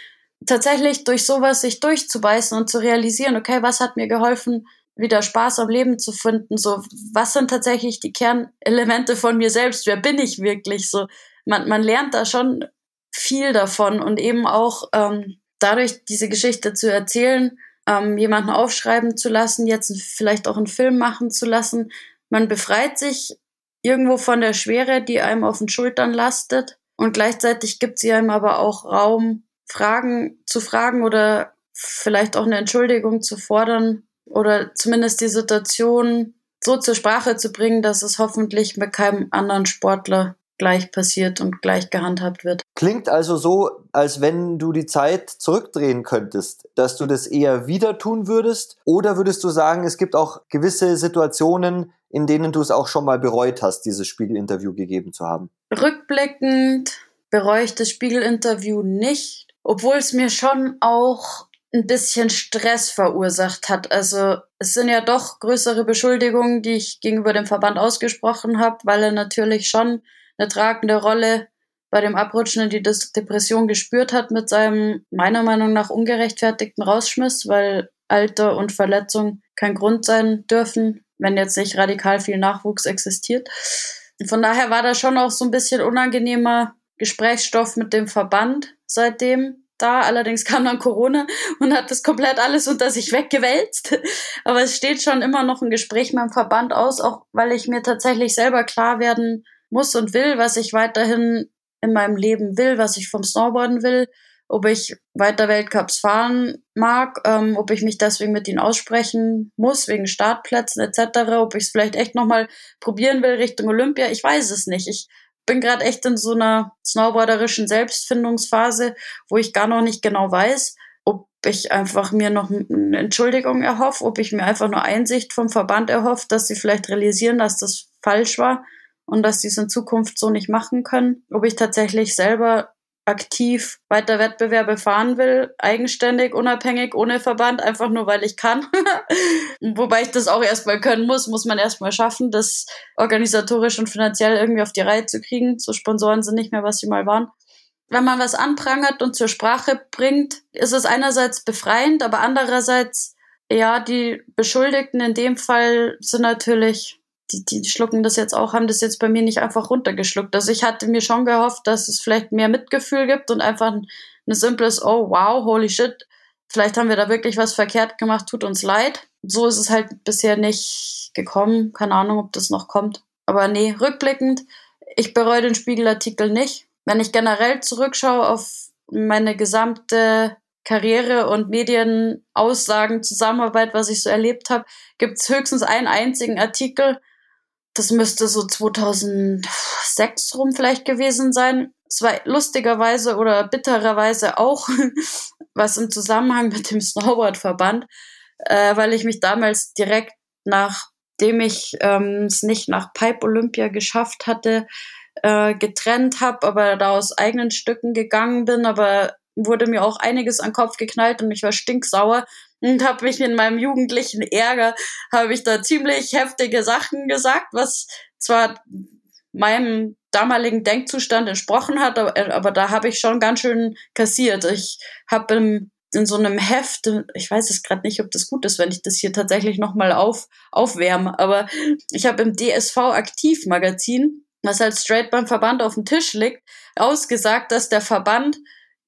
tatsächlich durch sowas sich durchzubeißen und zu realisieren, okay, was hat mir geholfen, wieder Spaß am Leben zu finden, so, was sind tatsächlich die Kernelemente von mir selbst, wer bin ich wirklich, so, man, man lernt da schon viel davon und eben auch ähm, dadurch diese Geschichte zu erzählen, ähm, jemanden aufschreiben zu lassen, jetzt vielleicht auch einen Film machen zu lassen, man befreit sich irgendwo von der Schwere, die einem auf den Schultern lastet. Und gleichzeitig gibt sie einem aber auch Raum, Fragen zu fragen oder vielleicht auch eine Entschuldigung zu fordern oder zumindest die Situation so zur Sprache zu bringen, dass es hoffentlich mit keinem anderen Sportler gleich passiert und gleich gehandhabt wird. Klingt also so, als wenn du die Zeit zurückdrehen könntest, dass du das eher wieder tun würdest oder würdest du sagen, es gibt auch gewisse Situationen, in denen du es auch schon mal bereut hast, dieses Spiegelinterview gegeben zu haben? Rückblickend bereue ich das Spiegelinterview nicht, obwohl es mir schon auch ein bisschen Stress verursacht hat. Also es sind ja doch größere Beschuldigungen, die ich gegenüber dem Verband ausgesprochen habe, weil er natürlich schon eine tragende Rolle bei dem Abrutschen in die Depression gespürt hat mit seinem meiner Meinung nach ungerechtfertigten Rausschmiss, weil Alter und Verletzung kein Grund sein dürfen, wenn jetzt nicht radikal viel Nachwuchs existiert. Von daher war da schon auch so ein bisschen unangenehmer Gesprächsstoff mit dem Verband seitdem da. Allerdings kam dann Corona und hat das komplett alles unter sich weggewälzt. Aber es steht schon immer noch ein Gespräch mit dem Verband aus, auch weil ich mir tatsächlich selber klar werden muss und will, was ich weiterhin in meinem Leben will, was ich vom Snowboarden will, ob ich weiter Weltcups fahren mag, ähm, ob ich mich deswegen mit ihnen aussprechen muss, wegen Startplätzen etc., ob ich es vielleicht echt nochmal probieren will Richtung Olympia. Ich weiß es nicht. Ich bin gerade echt in so einer snowboarderischen Selbstfindungsphase, wo ich gar noch nicht genau weiß, ob ich einfach mir noch eine Entschuldigung erhoffe, ob ich mir einfach nur Einsicht vom Verband erhoffe, dass sie vielleicht realisieren, dass das falsch war und dass sie es in Zukunft so nicht machen können, ob ich tatsächlich selber aktiv weiter Wettbewerbe fahren will, eigenständig, unabhängig, ohne Verband, einfach nur weil ich kann. Wobei ich das auch erstmal können muss, muss man erstmal schaffen, das organisatorisch und finanziell irgendwie auf die Reihe zu kriegen. So Sponsoren sind nicht mehr, was sie mal waren. Wenn man was anprangert und zur Sprache bringt, ist es einerseits befreiend, aber andererseits, ja, die Beschuldigten in dem Fall sind natürlich die, die schlucken das jetzt auch, haben das jetzt bei mir nicht einfach runtergeschluckt. Also ich hatte mir schon gehofft, dass es vielleicht mehr Mitgefühl gibt und einfach ein, ein simples, oh wow, holy shit, vielleicht haben wir da wirklich was verkehrt gemacht, tut uns leid. So ist es halt bisher nicht gekommen. Keine Ahnung, ob das noch kommt. Aber nee, rückblickend, ich bereue den Spiegelartikel nicht. Wenn ich generell zurückschaue auf meine gesamte Karriere und Medienaussagen, Zusammenarbeit, was ich so erlebt habe, gibt es höchstens einen einzigen Artikel, das müsste so 2006 rum vielleicht gewesen sein. Es war lustigerweise oder bittererweise auch was im Zusammenhang mit dem Snowboardverband, äh, weil ich mich damals direkt nachdem ich ähm, es nicht nach Pipe Olympia geschafft hatte, äh, getrennt habe, aber da aus eigenen Stücken gegangen bin, aber wurde mir auch einiges an den Kopf geknallt und ich war stinksauer, und habe mich in meinem jugendlichen Ärger, habe ich da ziemlich heftige Sachen gesagt, was zwar meinem damaligen Denkzustand entsprochen hat, aber, aber da habe ich schon ganz schön kassiert. Ich habe in, in so einem Heft, ich weiß es gerade nicht, ob das gut ist, wenn ich das hier tatsächlich nochmal auf, aufwärme, aber ich habe im DSV Aktivmagazin, was halt straight beim Verband auf dem Tisch liegt, ausgesagt, dass der Verband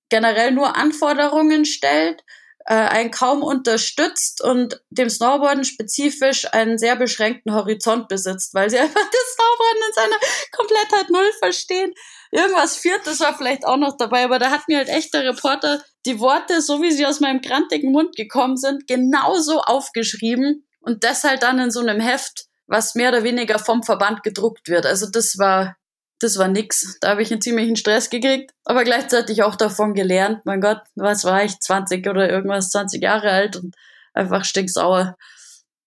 generell nur Anforderungen stellt äh, einen kaum unterstützt und dem Snowboarden spezifisch einen sehr beschränkten Horizont besitzt, weil sie einfach das Snowboarden in seiner Komplettheit null verstehen. Irgendwas Viertes war vielleicht auch noch dabei, aber da hat mir halt echt der Reporter die Worte, so wie sie aus meinem grantigen Mund gekommen sind, genauso aufgeschrieben und das halt dann in so einem Heft, was mehr oder weniger vom Verband gedruckt wird. Also das war das war nix. Da habe ich einen ziemlichen Stress gekriegt, aber gleichzeitig auch davon gelernt. Mein Gott, was war ich, 20 oder irgendwas, 20 Jahre alt und einfach stinksauer.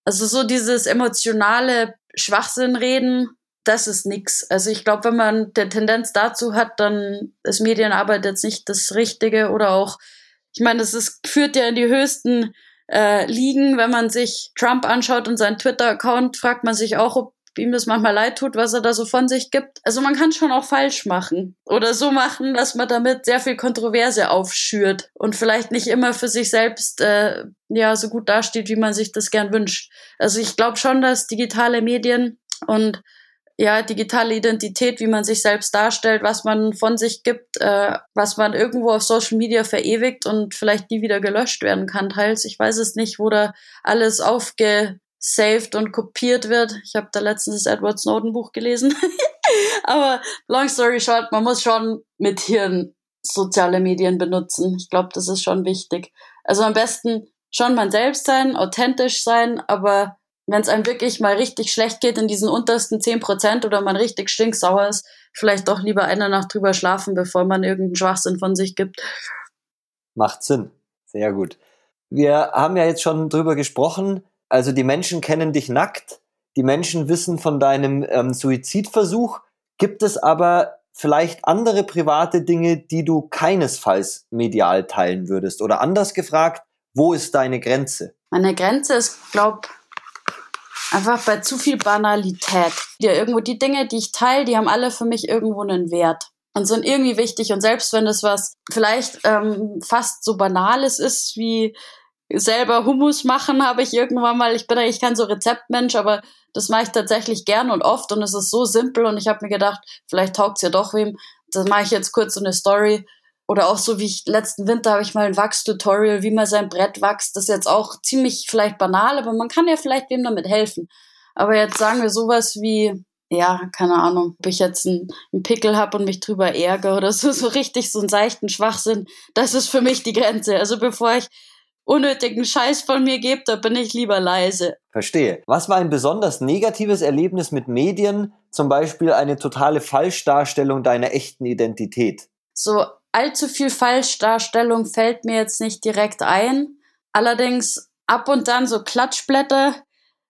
Also so dieses emotionale Schwachsinnreden, das ist nix. Also ich glaube, wenn man der Tendenz dazu hat, dann ist Medienarbeit jetzt nicht das Richtige oder auch, ich meine, das ist, führt ja in die höchsten äh, Ligen. Wenn man sich Trump anschaut und seinen Twitter-Account, fragt man sich auch, ob ihm das manchmal leid tut, was er da so von sich gibt. Also man kann schon auch falsch machen oder so machen, dass man damit sehr viel Kontroverse aufschürt und vielleicht nicht immer für sich selbst äh, ja so gut dasteht, wie man sich das gern wünscht. Also ich glaube schon, dass digitale Medien und ja, digitale Identität, wie man sich selbst darstellt, was man von sich gibt, äh, was man irgendwo auf Social Media verewigt und vielleicht nie wieder gelöscht werden kann, teils. Ich weiß es nicht, wo da alles aufge saved und kopiert wird. Ich habe da letztens das Edward Snowden Buch gelesen. Aber long story short, man muss schon mit Hirn soziale Medien benutzen. Ich glaube, das ist schon wichtig. Also am besten schon man selbst sein, authentisch sein, aber wenn es einem wirklich mal richtig schlecht geht in diesen untersten 10% oder man richtig stinksauer ist, vielleicht doch lieber eine Nacht drüber schlafen, bevor man irgendeinen Schwachsinn von sich gibt. Macht Sinn. Sehr gut. Wir haben ja jetzt schon drüber gesprochen, also die Menschen kennen dich nackt, die Menschen wissen von deinem ähm, Suizidversuch. Gibt es aber vielleicht andere private Dinge, die du keinesfalls medial teilen würdest? Oder anders gefragt, wo ist deine Grenze? Meine Grenze ist, glaube einfach bei zu viel Banalität. Ja, irgendwo die Dinge, die ich teile, die haben alle für mich irgendwo einen Wert und sind irgendwie wichtig. Und selbst wenn es was vielleicht ähm, fast so Banales ist wie selber Hummus machen habe ich irgendwann mal, ich bin eigentlich kein so Rezeptmensch, aber das mache ich tatsächlich gern und oft und es ist so simpel und ich habe mir gedacht, vielleicht taugt es ja doch wem. Das mache ich jetzt kurz so eine Story. Oder auch so wie ich letzten Winter habe ich mal ein Wachstutorial, wie man sein Brett wächst. Das ist jetzt auch ziemlich vielleicht banal, aber man kann ja vielleicht wem damit helfen. Aber jetzt sagen wir sowas wie, ja, keine Ahnung, ob ich jetzt einen, Pickel habe und mich drüber ärgere oder so, so richtig so einen seichten Schwachsinn, das ist für mich die Grenze. Also bevor ich unnötigen Scheiß von mir gebe, da bin ich lieber leise. Verstehe. Was war ein besonders negatives Erlebnis mit Medien, zum Beispiel eine totale Falschdarstellung deiner echten Identität? So allzu viel Falschdarstellung fällt mir jetzt nicht direkt ein. Allerdings ab und dann so Klatschblätter,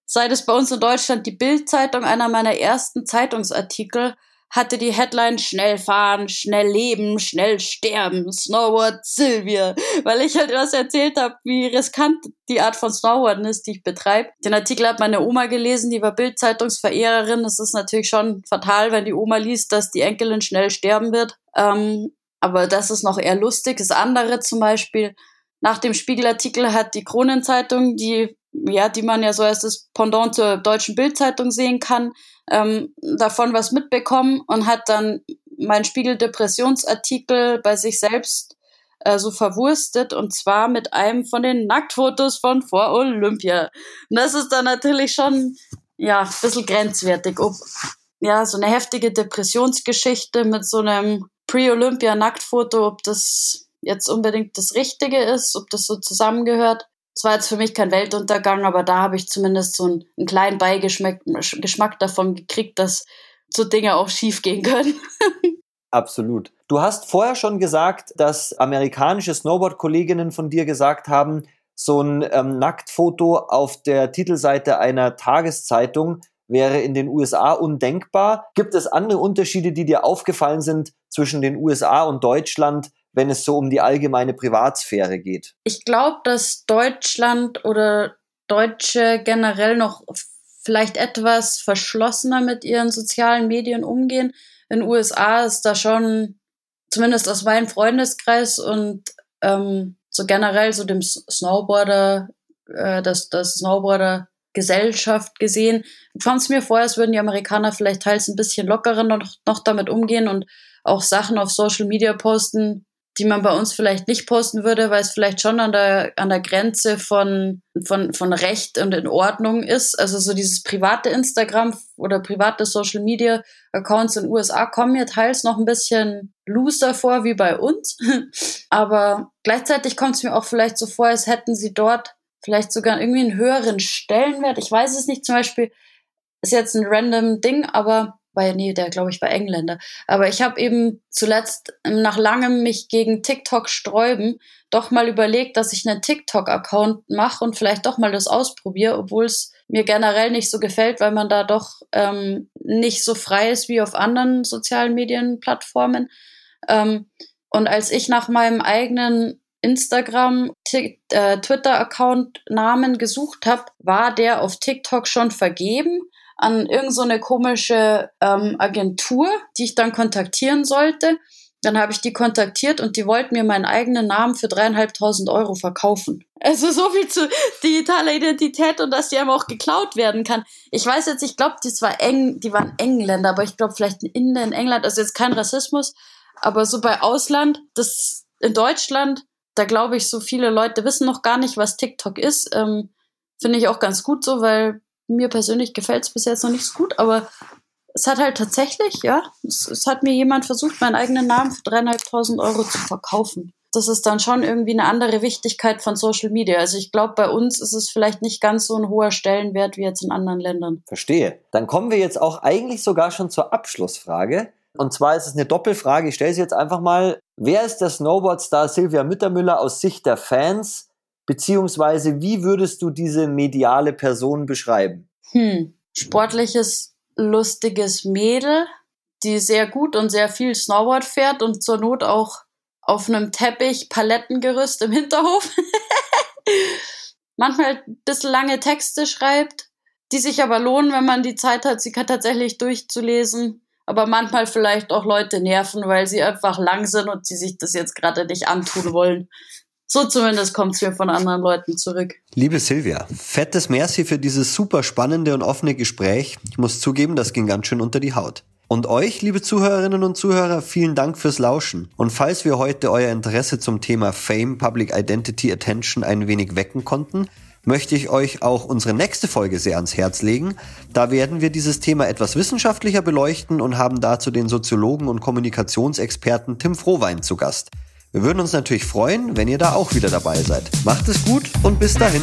seit es bei uns in Deutschland die Bildzeitung, einer meiner ersten Zeitungsartikel, hatte die Headline schnell fahren, schnell leben, schnell sterben, Snowboard Sylvia, weil ich halt was erzählt habe, wie riskant die Art von Snowboarden ist, die ich betreibe. Den Artikel hat meine Oma gelesen, die war Bildzeitungsverehrerin. Es ist natürlich schon fatal, wenn die Oma liest, dass die Enkelin schnell sterben wird. Ähm, aber das ist noch eher lustig. Das andere zum Beispiel, nach dem Spiegelartikel hat die Kronenzeitung, die ja, die man ja so als das Pendant zur deutschen Bildzeitung sehen kann, ähm, davon was mitbekommen und hat dann meinen Spiegel-Depressionsartikel bei sich selbst äh, so verwurstet und zwar mit einem von den Nacktfotos von vor Olympia. Und das ist dann natürlich schon, ja, ein bisschen grenzwertig. Ob, ja, so eine heftige Depressionsgeschichte mit so einem Pre-Olympia-Nacktfoto, ob das jetzt unbedingt das Richtige ist, ob das so zusammengehört es war jetzt für mich kein Weltuntergang, aber da habe ich zumindest so einen, einen kleinen Beigeschmack Geschmack davon gekriegt, dass so Dinge auch schief gehen können. Absolut. Du hast vorher schon gesagt, dass amerikanische Snowboard-Kolleginnen von dir gesagt haben, so ein ähm, Nacktfoto auf der Titelseite einer Tageszeitung wäre in den USA undenkbar. Gibt es andere Unterschiede, die dir aufgefallen sind zwischen den USA und Deutschland, wenn es so um die allgemeine Privatsphäre geht? Ich glaube, dass Deutschland oder Deutsche generell noch vielleicht etwas verschlossener mit ihren sozialen Medien umgehen. In den USA ist da schon, zumindest aus meinem Freundeskreis und ähm, so generell so dem Snowboarder, äh, das, das Snowboarder Gesellschaft gesehen, fand es mir vor, als würden die Amerikaner vielleicht teils ein bisschen lockerer noch, noch damit umgehen und auch Sachen auf Social Media posten, die man bei uns vielleicht nicht posten würde, weil es vielleicht schon an der, an der Grenze von, von, von Recht und in Ordnung ist. Also so dieses private Instagram oder private Social Media Accounts in den USA kommen mir teils noch ein bisschen looser vor wie bei uns. Aber gleichzeitig kommt es mir auch vielleicht so vor, als hätten sie dort vielleicht sogar irgendwie einen höheren Stellenwert. Ich weiß es nicht, zum Beispiel ist jetzt ein random Ding, aber weil, nee, der glaube ich war Engländer. Aber ich habe eben zuletzt nach langem mich gegen TikTok sträuben doch mal überlegt, dass ich einen TikTok-Account mache und vielleicht doch mal das ausprobiere, obwohl es mir generell nicht so gefällt, weil man da doch ähm, nicht so frei ist wie auf anderen sozialen Medienplattformen. Ähm, und als ich nach meinem eigenen Instagram, äh, Twitter-Account Namen gesucht habe, war der auf TikTok schon vergeben an irgendeine so komische ähm, Agentur, die ich dann kontaktieren sollte. Dann habe ich die kontaktiert und die wollten mir meinen eigenen Namen für dreieinhalbtausend Euro verkaufen. Also so viel zu digitaler Identität und dass die einem auch geklaut werden kann. Ich weiß jetzt, ich glaube, die war eng, die waren Engländer, aber ich glaube vielleicht in England, also jetzt kein Rassismus, aber so bei Ausland, das in Deutschland, da glaube ich, so viele Leute wissen noch gar nicht, was TikTok ist. Ähm, Finde ich auch ganz gut so, weil mir persönlich gefällt es bis jetzt noch nicht so gut, aber es hat halt tatsächlich, ja, es, es hat mir jemand versucht, meinen eigenen Namen für dreieinhalbtausend Euro zu verkaufen. Das ist dann schon irgendwie eine andere Wichtigkeit von Social Media. Also ich glaube, bei uns ist es vielleicht nicht ganz so ein hoher Stellenwert wie jetzt in anderen Ländern. Verstehe. Dann kommen wir jetzt auch eigentlich sogar schon zur Abschlussfrage. Und zwar ist es eine Doppelfrage. Ich stelle sie jetzt einfach mal. Wer ist der Snowboardstar Silvia Müttermüller aus Sicht der Fans? Beziehungsweise, wie würdest du diese mediale Person beschreiben? Hm. Sportliches, lustiges Mädel, die sehr gut und sehr viel Snowboard fährt und zur Not auch auf einem Teppich Palettengerüst im Hinterhof. Manchmal ein bisschen lange Texte schreibt, die sich aber lohnen, wenn man die Zeit hat, sie tatsächlich durchzulesen. Aber manchmal vielleicht auch Leute nerven, weil sie einfach lang sind und sie sich das jetzt gerade nicht antun wollen. So zumindest kommt es mir von anderen Leuten zurück. Liebe Silvia, fettes Merci für dieses super spannende und offene Gespräch. Ich muss zugeben, das ging ganz schön unter die Haut. Und euch, liebe Zuhörerinnen und Zuhörer, vielen Dank fürs Lauschen. Und falls wir heute euer Interesse zum Thema Fame, Public Identity, Attention ein wenig wecken konnten, möchte ich euch auch unsere nächste Folge sehr ans Herz legen. Da werden wir dieses Thema etwas wissenschaftlicher beleuchten und haben dazu den Soziologen und Kommunikationsexperten Tim Frohwein zu Gast. Wir würden uns natürlich freuen, wenn ihr da auch wieder dabei seid. Macht es gut und bis dahin.